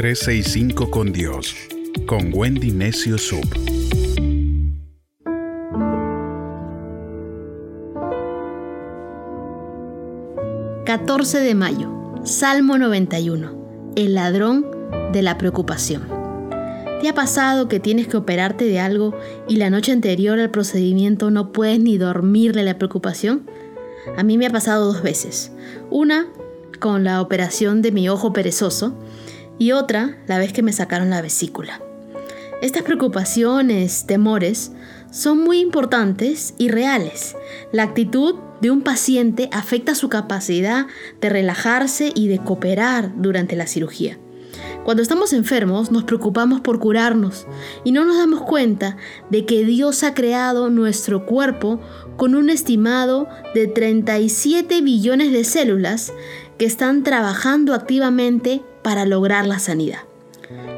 365 con Dios, con Wendy Necio Sub. ...14 de mayo... ...Salmo 91... ...el ladrón de la preocupación... ¿Te ha pasado que tienes que operarte de algo y la noche anterior al procedimiento no puedes ni dormir de la preocupación? A mí me ha pasado dos veces. Una con la operación de mi ojo perezoso y otra la vez que me sacaron la vesícula. Estas preocupaciones, temores, son muy importantes y reales. La actitud de un paciente afecta su capacidad de relajarse y de cooperar durante la cirugía. Cuando estamos enfermos nos preocupamos por curarnos y no nos damos cuenta de que Dios ha creado nuestro cuerpo con un estimado de 37 billones de células que están trabajando activamente para lograr la sanidad.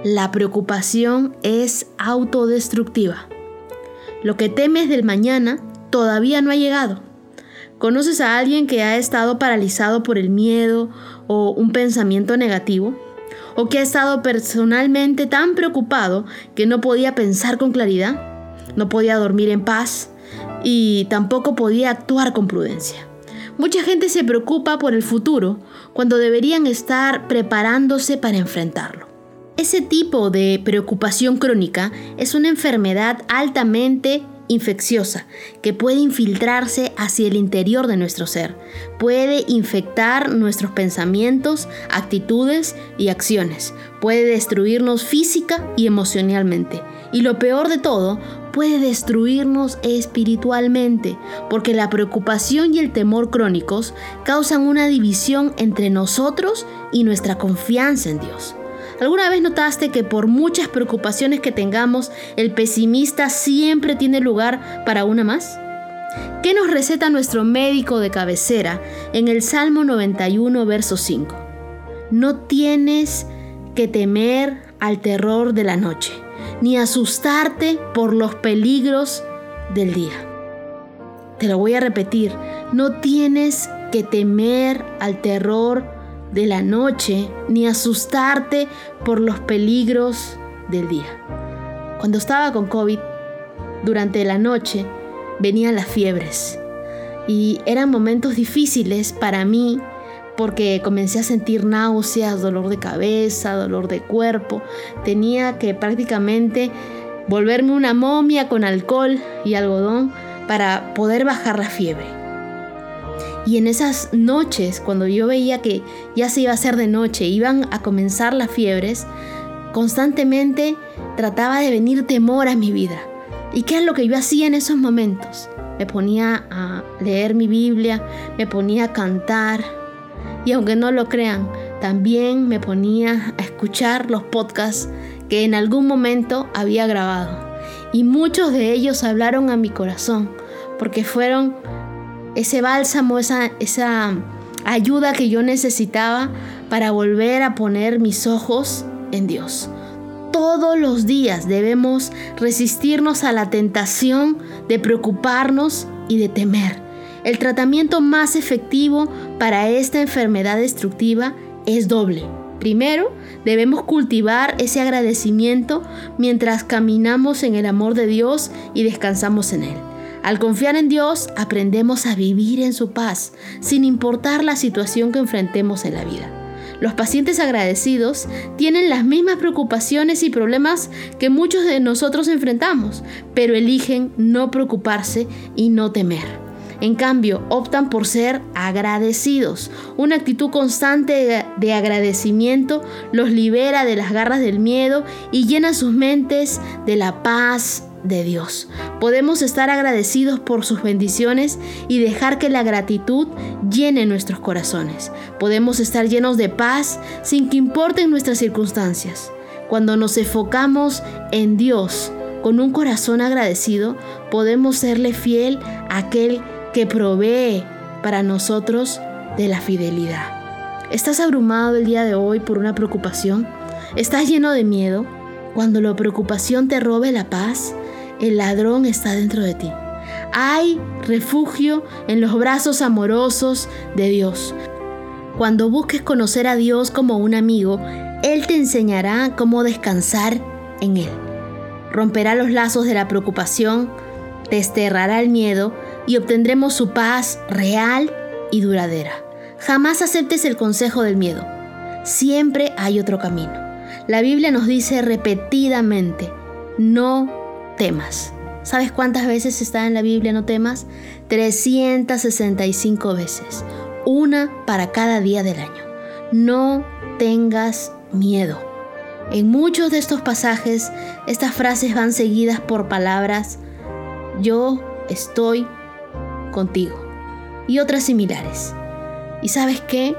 La preocupación es autodestructiva. Lo que temes del mañana todavía no ha llegado. ¿Conoces a alguien que ha estado paralizado por el miedo o un pensamiento negativo? ¿O que ha estado personalmente tan preocupado que no podía pensar con claridad? ¿No podía dormir en paz? Y tampoco podía actuar con prudencia. Mucha gente se preocupa por el futuro cuando deberían estar preparándose para enfrentarlo. Ese tipo de preocupación crónica es una enfermedad altamente infecciosa que puede infiltrarse hacia el interior de nuestro ser, puede infectar nuestros pensamientos, actitudes y acciones, puede destruirnos física y emocionalmente. Y lo peor de todo, puede destruirnos espiritualmente, porque la preocupación y el temor crónicos causan una división entre nosotros y nuestra confianza en Dios. ¿Alguna vez notaste que por muchas preocupaciones que tengamos, el pesimista siempre tiene lugar para una más? ¿Qué nos receta nuestro médico de cabecera en el Salmo 91, verso 5? No tienes que temer al terror de la noche, ni asustarte por los peligros del día. Te lo voy a repetir, no tienes que temer al terror de la noche ni asustarte por los peligros del día. Cuando estaba con COVID, durante la noche venían las fiebres y eran momentos difíciles para mí porque comencé a sentir náuseas, dolor de cabeza, dolor de cuerpo. Tenía que prácticamente volverme una momia con alcohol y algodón para poder bajar la fiebre. Y en esas noches, cuando yo veía que ya se iba a hacer de noche, iban a comenzar las fiebres, constantemente trataba de venir temor a mi vida. ¿Y qué es lo que yo hacía en esos momentos? Me ponía a leer mi Biblia, me ponía a cantar y aunque no lo crean, también me ponía a escuchar los podcasts que en algún momento había grabado. Y muchos de ellos hablaron a mi corazón porque fueron ese bálsamo, esa, esa ayuda que yo necesitaba para volver a poner mis ojos en Dios. Todos los días debemos resistirnos a la tentación de preocuparnos y de temer. El tratamiento más efectivo para esta enfermedad destructiva es doble. Primero, debemos cultivar ese agradecimiento mientras caminamos en el amor de Dios y descansamos en Él. Al confiar en Dios, aprendemos a vivir en su paz, sin importar la situación que enfrentemos en la vida. Los pacientes agradecidos tienen las mismas preocupaciones y problemas que muchos de nosotros enfrentamos, pero eligen no preocuparse y no temer. En cambio, optan por ser agradecidos. Una actitud constante de agradecimiento los libera de las garras del miedo y llena sus mentes de la paz de Dios. Podemos estar agradecidos por sus bendiciones y dejar que la gratitud llene nuestros corazones. Podemos estar llenos de paz sin que importen nuestras circunstancias. Cuando nos enfocamos en Dios con un corazón agradecido, podemos serle fiel a aquel que provee para nosotros de la fidelidad. ¿Estás abrumado el día de hoy por una preocupación? ¿Estás lleno de miedo? Cuando la preocupación te robe la paz, el ladrón está dentro de ti. Hay refugio en los brazos amorosos de Dios. Cuando busques conocer a Dios como un amigo, Él te enseñará cómo descansar en Él. Romperá los lazos de la preocupación, desterrará el miedo y obtendremos su paz real y duradera. Jamás aceptes el consejo del miedo. Siempre hay otro camino. La Biblia nos dice repetidamente, no temas. ¿Sabes cuántas veces está en la Biblia no temas? 365 veces. Una para cada día del año. No tengas miedo. En muchos de estos pasajes, estas frases van seguidas por palabras, yo estoy contigo, y otras similares. ¿Y sabes qué?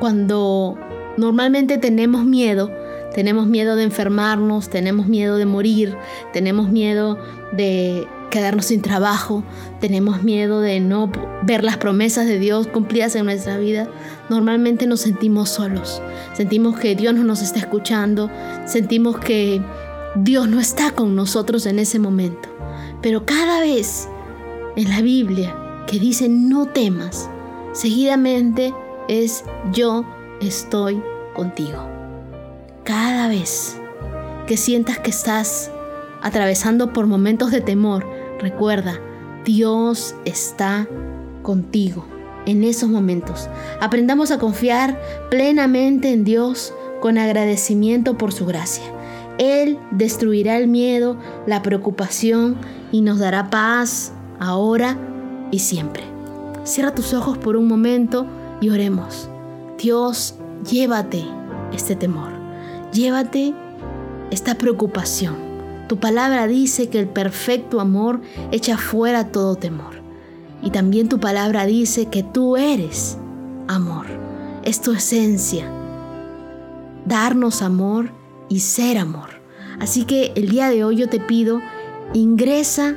Cuando normalmente tenemos miedo, tenemos miedo de enfermarnos, tenemos miedo de morir, tenemos miedo de quedarnos sin trabajo, tenemos miedo de no ver las promesas de Dios cumplidas en nuestra vida, normalmente nos sentimos solos, sentimos que Dios no nos está escuchando, sentimos que Dios no está con nosotros en ese momento. Pero cada vez en la Biblia que dice no temas, seguidamente es yo estoy contigo. Que sientas que estás atravesando por momentos de temor, recuerda, Dios está contigo en esos momentos. Aprendamos a confiar plenamente en Dios con agradecimiento por su gracia. Él destruirá el miedo, la preocupación y nos dará paz ahora y siempre. Cierra tus ojos por un momento y oremos. Dios, llévate este temor. Llévate esta preocupación. Tu palabra dice que el perfecto amor echa fuera todo temor. Y también tu palabra dice que tú eres amor. Es tu esencia. Darnos amor y ser amor. Así que el día de hoy yo te pido, ingresa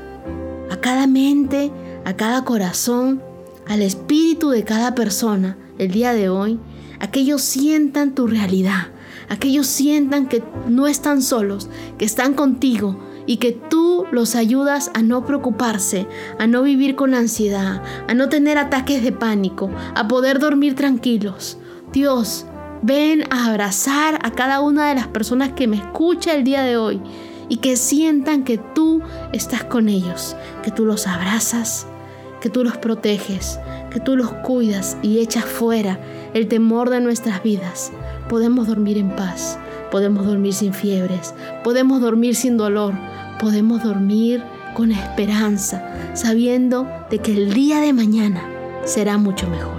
a cada mente, a cada corazón, al espíritu de cada persona el día de hoy, a que ellos sientan tu realidad, a que ellos sientan que no están solos, que están contigo y que tú los ayudas a no preocuparse, a no vivir con ansiedad, a no tener ataques de pánico, a poder dormir tranquilos. Dios, ven a abrazar a cada una de las personas que me escucha el día de hoy y que sientan que tú estás con ellos, que tú los abrazas, que tú los proteges, que tú los cuidas y echas fuera el temor de nuestras vidas podemos dormir en paz, podemos dormir sin fiebres, podemos dormir sin dolor, podemos dormir con esperanza, sabiendo de que el día de mañana será mucho mejor.